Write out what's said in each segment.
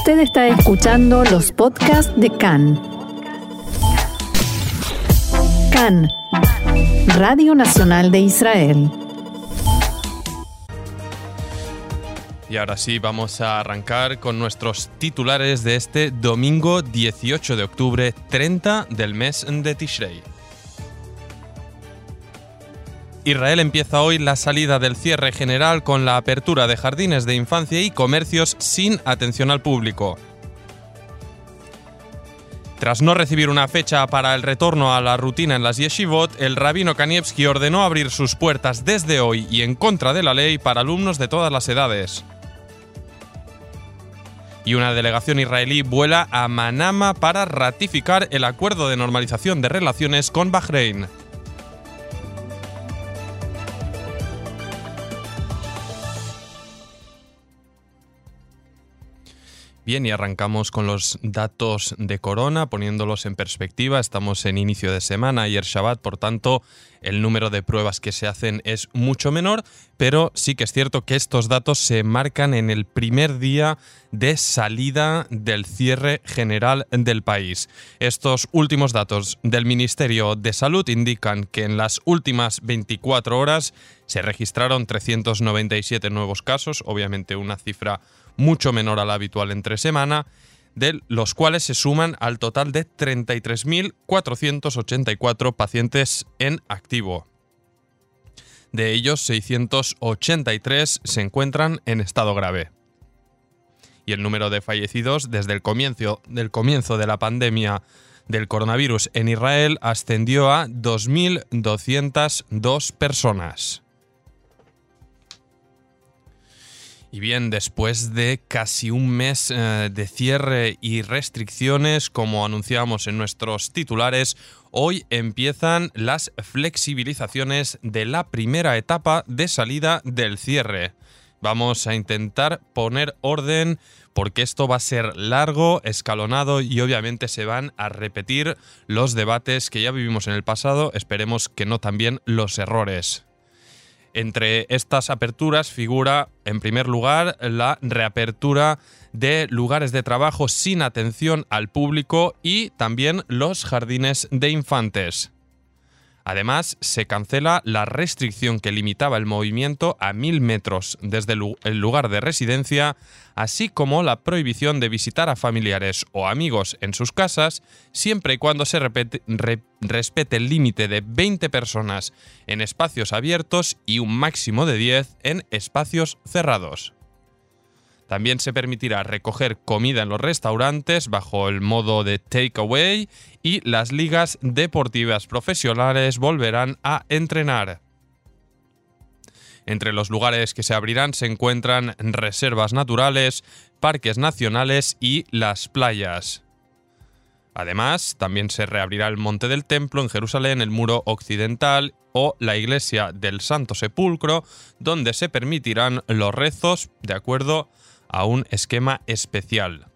Usted está escuchando los podcasts de CAN. CAN, Radio Nacional de Israel. Y ahora sí, vamos a arrancar con nuestros titulares de este domingo 18 de octubre, 30 del mes de Tishrei. Israel empieza hoy la salida del cierre general con la apertura de jardines de infancia y comercios sin atención al público. Tras no recibir una fecha para el retorno a la rutina en las yeshivot, el rabino Kanievski ordenó abrir sus puertas desde hoy y en contra de la ley para alumnos de todas las edades. Y una delegación israelí vuela a Manama para ratificar el acuerdo de normalización de relaciones con Bahrein. Bien, y arrancamos con los datos de corona, poniéndolos en perspectiva. Estamos en inicio de semana, ayer Shabbat, por tanto, el número de pruebas que se hacen es mucho menor, pero sí que es cierto que estos datos se marcan en el primer día de salida del cierre general del país. Estos últimos datos del Ministerio de Salud indican que en las últimas 24 horas se registraron 397 nuevos casos, obviamente una cifra mucho menor a la habitual entre semana, de los cuales se suman al total de 33.484 pacientes en activo. De ellos, 683 se encuentran en estado grave. Y el número de fallecidos desde el comienzo, del comienzo de la pandemia del coronavirus en Israel ascendió a 2.202 personas. Y bien, después de casi un mes eh, de cierre y restricciones, como anunciamos en nuestros titulares, hoy empiezan las flexibilizaciones de la primera etapa de salida del cierre. Vamos a intentar poner orden porque esto va a ser largo, escalonado y obviamente se van a repetir los debates que ya vivimos en el pasado, esperemos que no también los errores. Entre estas aperturas figura, en primer lugar, la reapertura de lugares de trabajo sin atención al público y también los jardines de infantes. Además, se cancela la restricción que limitaba el movimiento a mil metros desde el lugar de residencia, así como la prohibición de visitar a familiares o amigos en sus casas, siempre y cuando se respete el límite de 20 personas en espacios abiertos y un máximo de 10 en espacios cerrados. También se permitirá recoger comida en los restaurantes bajo el modo de takeaway y las ligas deportivas profesionales volverán a entrenar. Entre los lugares que se abrirán se encuentran reservas naturales, parques nacionales y las playas. Además, también se reabrirá el Monte del Templo en Jerusalén, el Muro Occidental o la Iglesia del Santo Sepulcro, donde se permitirán los rezos de acuerdo a un esquema especial.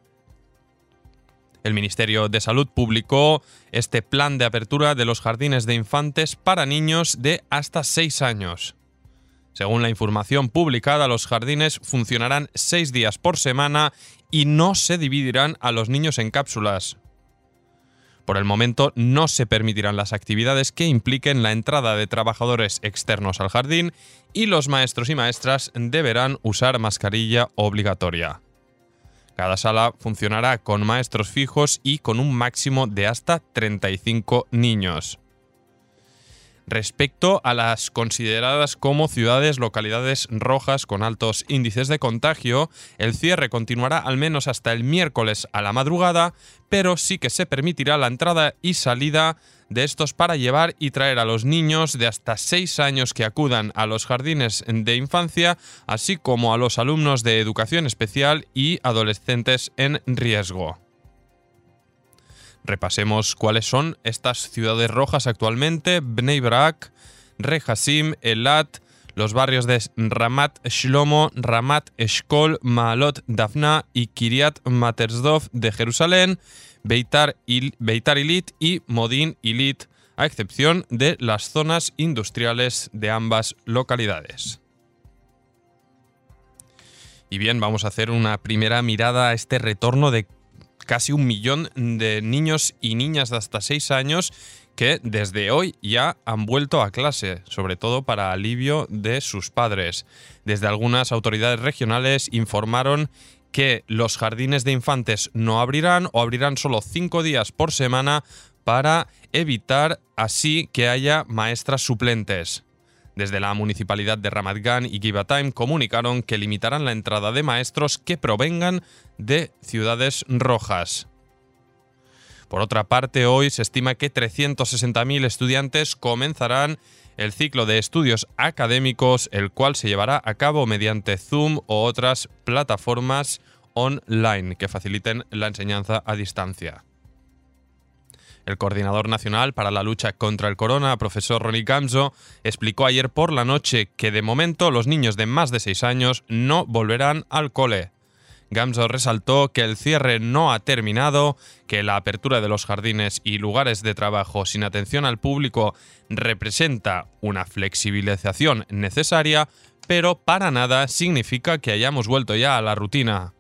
El Ministerio de Salud publicó este plan de apertura de los jardines de infantes para niños de hasta 6 años. Según la información publicada, los jardines funcionarán 6 días por semana y no se dividirán a los niños en cápsulas. Por el momento no se permitirán las actividades que impliquen la entrada de trabajadores externos al jardín y los maestros y maestras deberán usar mascarilla obligatoria. Cada sala funcionará con maestros fijos y con un máximo de hasta 35 niños. Respecto a las consideradas como ciudades localidades rojas con altos índices de contagio, el cierre continuará al menos hasta el miércoles a la madrugada, pero sí que se permitirá la entrada y salida de estos para llevar y traer a los niños de hasta 6 años que acudan a los jardines de infancia, así como a los alumnos de educación especial y adolescentes en riesgo. Repasemos cuáles son estas ciudades rojas actualmente. Bnei Brak, Rehasim, Elat, los barrios de Ramat Shlomo, Ramat Eshkol, Maalot Dafna y Kiryat Matersdov de Jerusalén, Beitar, Beitar Ilit y Modin Ilit, a excepción de las zonas industriales de ambas localidades. Y bien, vamos a hacer una primera mirada a este retorno de casi un millón de niños y niñas de hasta 6 años que desde hoy ya han vuelto a clase, sobre todo para alivio de sus padres. Desde algunas autoridades regionales informaron que los jardines de infantes no abrirán o abrirán solo cinco días por semana para evitar así que haya maestras suplentes. Desde la municipalidad de Ramat Gan y Givatayim comunicaron que limitarán la entrada de maestros que provengan de ciudades rojas. Por otra parte, hoy se estima que 360.000 estudiantes comenzarán el ciclo de estudios académicos, el cual se llevará a cabo mediante Zoom o otras plataformas online que faciliten la enseñanza a distancia. El coordinador nacional para la lucha contra el corona, profesor Ronnie Gamzo, explicó ayer por la noche que de momento los niños de más de 6 años no volverán al cole. Gamzo resaltó que el cierre no ha terminado, que la apertura de los jardines y lugares de trabajo sin atención al público representa una flexibilización necesaria, pero para nada significa que hayamos vuelto ya a la rutina.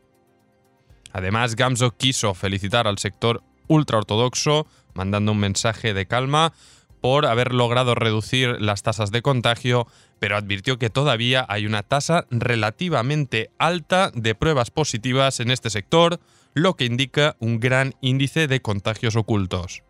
Además, Gamzo quiso felicitar al sector ultraortodoxo, mandando un mensaje de calma por haber logrado reducir las tasas de contagio, pero advirtió que todavía hay una tasa relativamente alta de pruebas positivas en este sector, lo que indica un gran índice de contagios ocultos.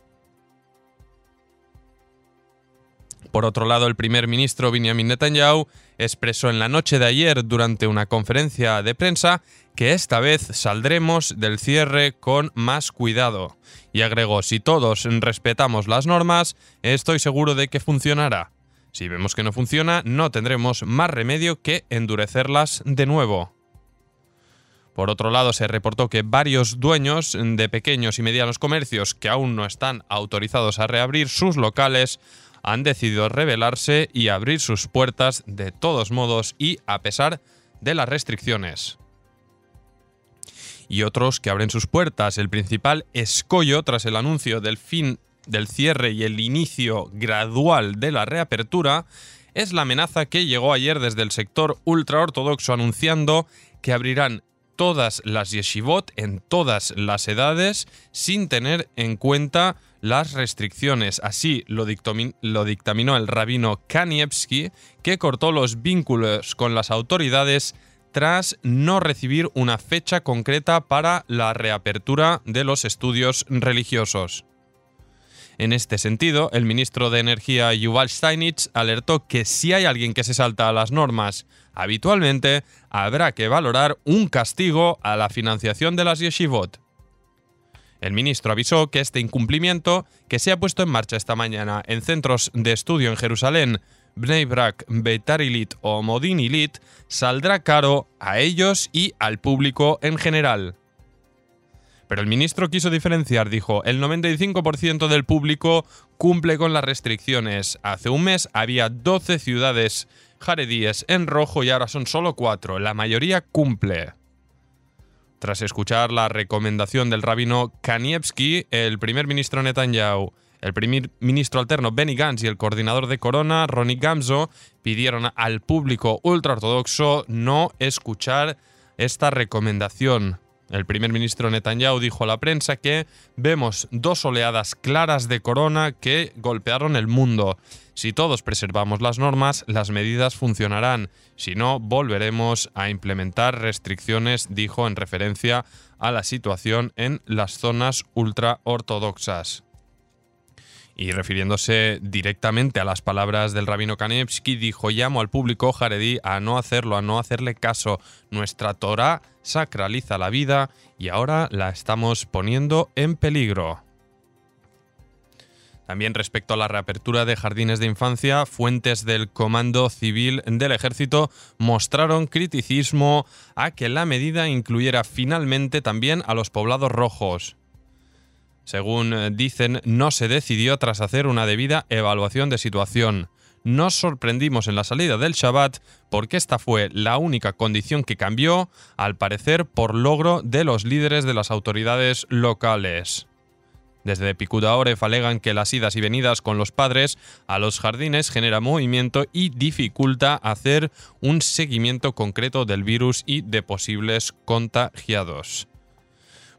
Por otro lado, el primer ministro Benjamin Netanyahu expresó en la noche de ayer durante una conferencia de prensa que esta vez saldremos del cierre con más cuidado. Y agregó, si todos respetamos las normas, estoy seguro de que funcionará. Si vemos que no funciona, no tendremos más remedio que endurecerlas de nuevo. Por otro lado, se reportó que varios dueños de pequeños y medianos comercios que aún no están autorizados a reabrir sus locales han decidido rebelarse y abrir sus puertas de todos modos y a pesar de las restricciones y otros que abren sus puertas. El principal escollo tras el anuncio del fin del cierre y el inicio gradual de la reapertura es la amenaza que llegó ayer desde el sector ultraortodoxo anunciando que abrirán todas las yeshivot en todas las edades sin tener en cuenta las restricciones. Así lo, lo dictaminó el rabino Kanievski, que cortó los vínculos con las autoridades tras no recibir una fecha concreta para la reapertura de los estudios religiosos. En este sentido, el ministro de Energía Yuval Steinitz alertó que si hay alguien que se salta a las normas habitualmente, habrá que valorar un castigo a la financiación de las yeshivot. El ministro avisó que este incumplimiento, que se ha puesto en marcha esta mañana en centros de estudio en Jerusalén, Bnei Brak, Beitar o Modin Ilit saldrá caro a ellos y al público en general. Pero el ministro quiso diferenciar, dijo, el 95% del público cumple con las restricciones. Hace un mes había 12 ciudades jaredíes en rojo y ahora son solo 4. La mayoría cumple. Tras escuchar la recomendación del rabino Kanievski, el primer ministro Netanyahu el primer ministro alterno Benny Gantz y el coordinador de Corona, Ronnie Gamzo, pidieron al público ultraortodoxo no escuchar esta recomendación. El primer ministro Netanyahu dijo a la prensa que vemos dos oleadas claras de corona que golpearon el mundo. Si todos preservamos las normas, las medidas funcionarán. Si no, volveremos a implementar restricciones, dijo en referencia a la situación en las zonas ultraortodoxas. Y refiriéndose directamente a las palabras del rabino Kanevsky, dijo: Llamo al público jaredí a no hacerlo, a no hacerle caso. Nuestra Torah sacraliza la vida y ahora la estamos poniendo en peligro. También respecto a la reapertura de jardines de infancia, fuentes del Comando Civil del Ejército mostraron criticismo a que la medida incluyera finalmente también a los poblados rojos. Según eh, dicen, no se decidió tras hacer una debida evaluación de situación. Nos sorprendimos en la salida del Shabbat porque esta fue la única condición que cambió, al parecer por logro de los líderes de las autoridades locales. Desde Picuda Oref alegan que las idas y venidas con los padres a los jardines genera movimiento y dificulta hacer un seguimiento concreto del virus y de posibles contagiados.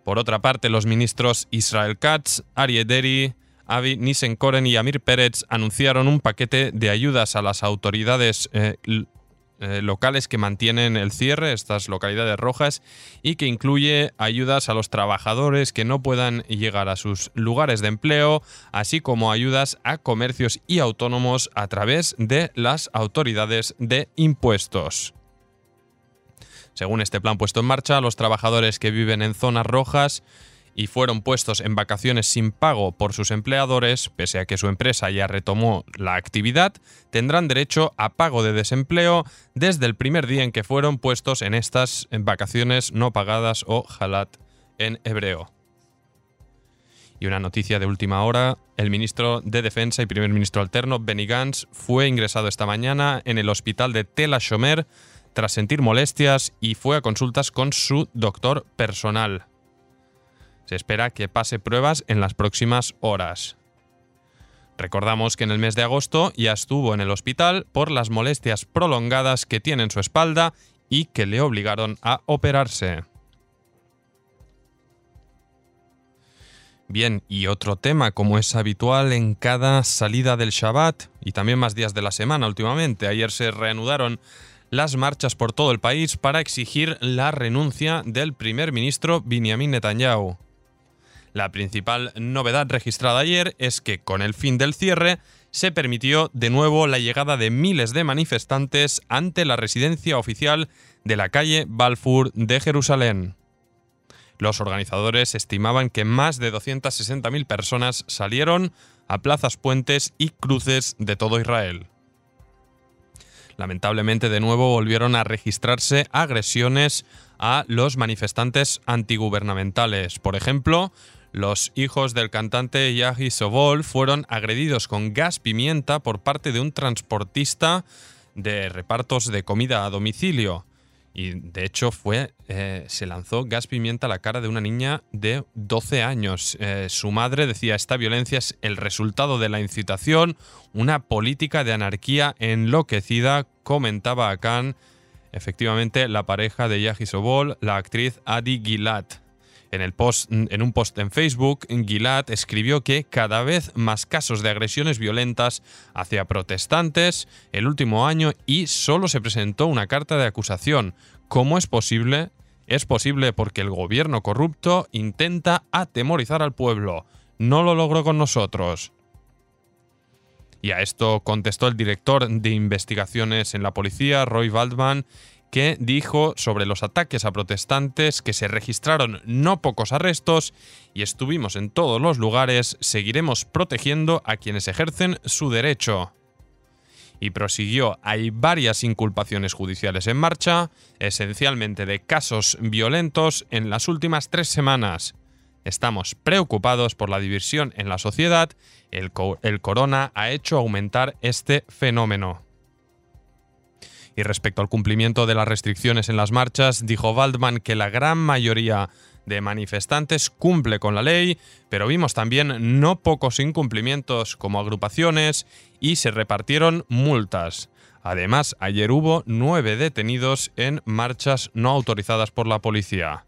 Por otra parte, los ministros Israel Katz, Arie Deri, Avi Nisenkoren y Amir Pérez anunciaron un paquete de ayudas a las autoridades eh, eh, locales que mantienen el cierre, estas localidades rojas, y que incluye ayudas a los trabajadores que no puedan llegar a sus lugares de empleo, así como ayudas a comercios y autónomos a través de las autoridades de impuestos. Según este plan puesto en marcha, los trabajadores que viven en zonas rojas y fueron puestos en vacaciones sin pago por sus empleadores, pese a que su empresa ya retomó la actividad, tendrán derecho a pago de desempleo desde el primer día en que fueron puestos en estas vacaciones no pagadas o halat en hebreo. Y una noticia de última hora, el ministro de Defensa y primer ministro alterno, Benny Gantz, fue ingresado esta mañana en el hospital de Tel Ashomer tras sentir molestias y fue a consultas con su doctor personal. Se espera que pase pruebas en las próximas horas. Recordamos que en el mes de agosto ya estuvo en el hospital por las molestias prolongadas que tiene en su espalda y que le obligaron a operarse. Bien, y otro tema, como es habitual en cada salida del Shabbat y también más días de la semana últimamente. Ayer se reanudaron las marchas por todo el país para exigir la renuncia del primer ministro Benjamin Netanyahu. La principal novedad registrada ayer es que con el fin del cierre se permitió de nuevo la llegada de miles de manifestantes ante la residencia oficial de la calle Balfour de Jerusalén. Los organizadores estimaban que más de 260.000 personas salieron a plazas, puentes y cruces de todo Israel. Lamentablemente de nuevo volvieron a registrarse agresiones a los manifestantes antigubernamentales. Por ejemplo, los hijos del cantante Yahi Sobol fueron agredidos con gas pimienta por parte de un transportista de repartos de comida a domicilio. Y de hecho fue, eh, se lanzó gas pimienta a la cara de una niña de 12 años. Eh, su madre decía, esta violencia es el resultado de la incitación, una política de anarquía enloquecida, comentaba a Khan, efectivamente, la pareja de Yahi Sobol, la actriz Adi Gilad. En, el post, en un post en Facebook, Gilad escribió que cada vez más casos de agresiones violentas hacia protestantes el último año y solo se presentó una carta de acusación. ¿Cómo es posible? Es posible porque el gobierno corrupto intenta atemorizar al pueblo. No lo logró con nosotros. Y a esto contestó el director de investigaciones en la policía, Roy Waldman, que dijo sobre los ataques a protestantes que se registraron no pocos arrestos y estuvimos en todos los lugares, seguiremos protegiendo a quienes ejercen su derecho. Y prosiguió, hay varias inculpaciones judiciales en marcha, esencialmente de casos violentos en las últimas tres semanas. Estamos preocupados por la diversión en la sociedad, el, el corona ha hecho aumentar este fenómeno. Y respecto al cumplimiento de las restricciones en las marchas, dijo Waldman que la gran mayoría de manifestantes cumple con la ley, pero vimos también no pocos incumplimientos como agrupaciones y se repartieron multas. Además, ayer hubo nueve detenidos en marchas no autorizadas por la policía.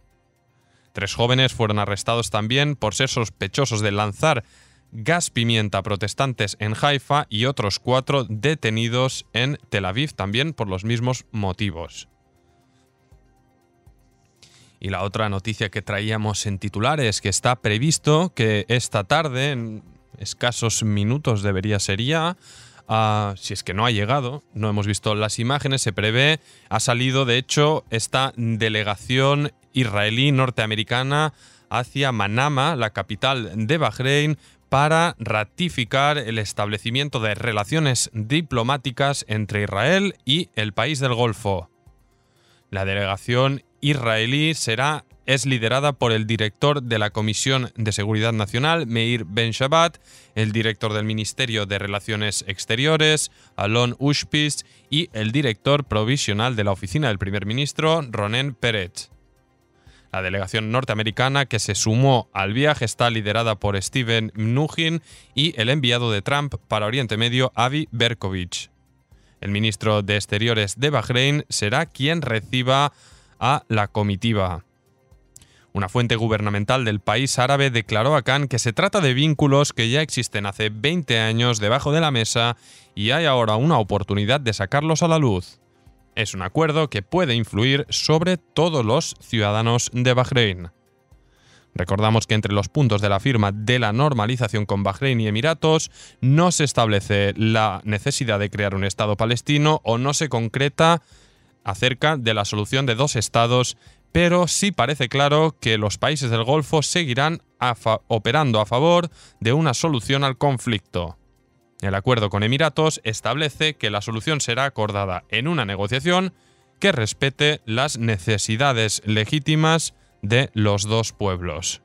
Tres jóvenes fueron arrestados también por ser sospechosos de lanzar gas pimienta protestantes en Haifa y otros cuatro detenidos en Tel Aviv también por los mismos motivos. Y la otra noticia que traíamos en titulares que está previsto que esta tarde, en escasos minutos debería ser ya, ah, si es que no ha llegado, no hemos visto las imágenes, se prevé, ha salido de hecho esta delegación israelí norteamericana hacia Manama, la capital de Bahrein, para ratificar el establecimiento de relaciones diplomáticas entre Israel y el país del Golfo. La delegación israelí será es liderada por el director de la Comisión de Seguridad Nacional, Meir Ben Shabbat, el director del Ministerio de Relaciones Exteriores, Alon Ushpis, y el director provisional de la Oficina del Primer Ministro, Ronen Peret. La delegación norteamericana que se sumó al viaje está liderada por Steven Mnuchin y el enviado de Trump para Oriente Medio, Avi Berkovich. El ministro de Exteriores de Bahrein será quien reciba a la comitiva. Una fuente gubernamental del país árabe declaró a Khan que se trata de vínculos que ya existen hace 20 años debajo de la mesa y hay ahora una oportunidad de sacarlos a la luz. Es un acuerdo que puede influir sobre todos los ciudadanos de Bahrein. Recordamos que entre los puntos de la firma de la normalización con Bahrein y Emiratos no se establece la necesidad de crear un Estado palestino o no se concreta acerca de la solución de dos estados, pero sí parece claro que los países del Golfo seguirán operando a favor de una solución al conflicto. El acuerdo con Emiratos establece que la solución será acordada en una negociación que respete las necesidades legítimas de los dos pueblos.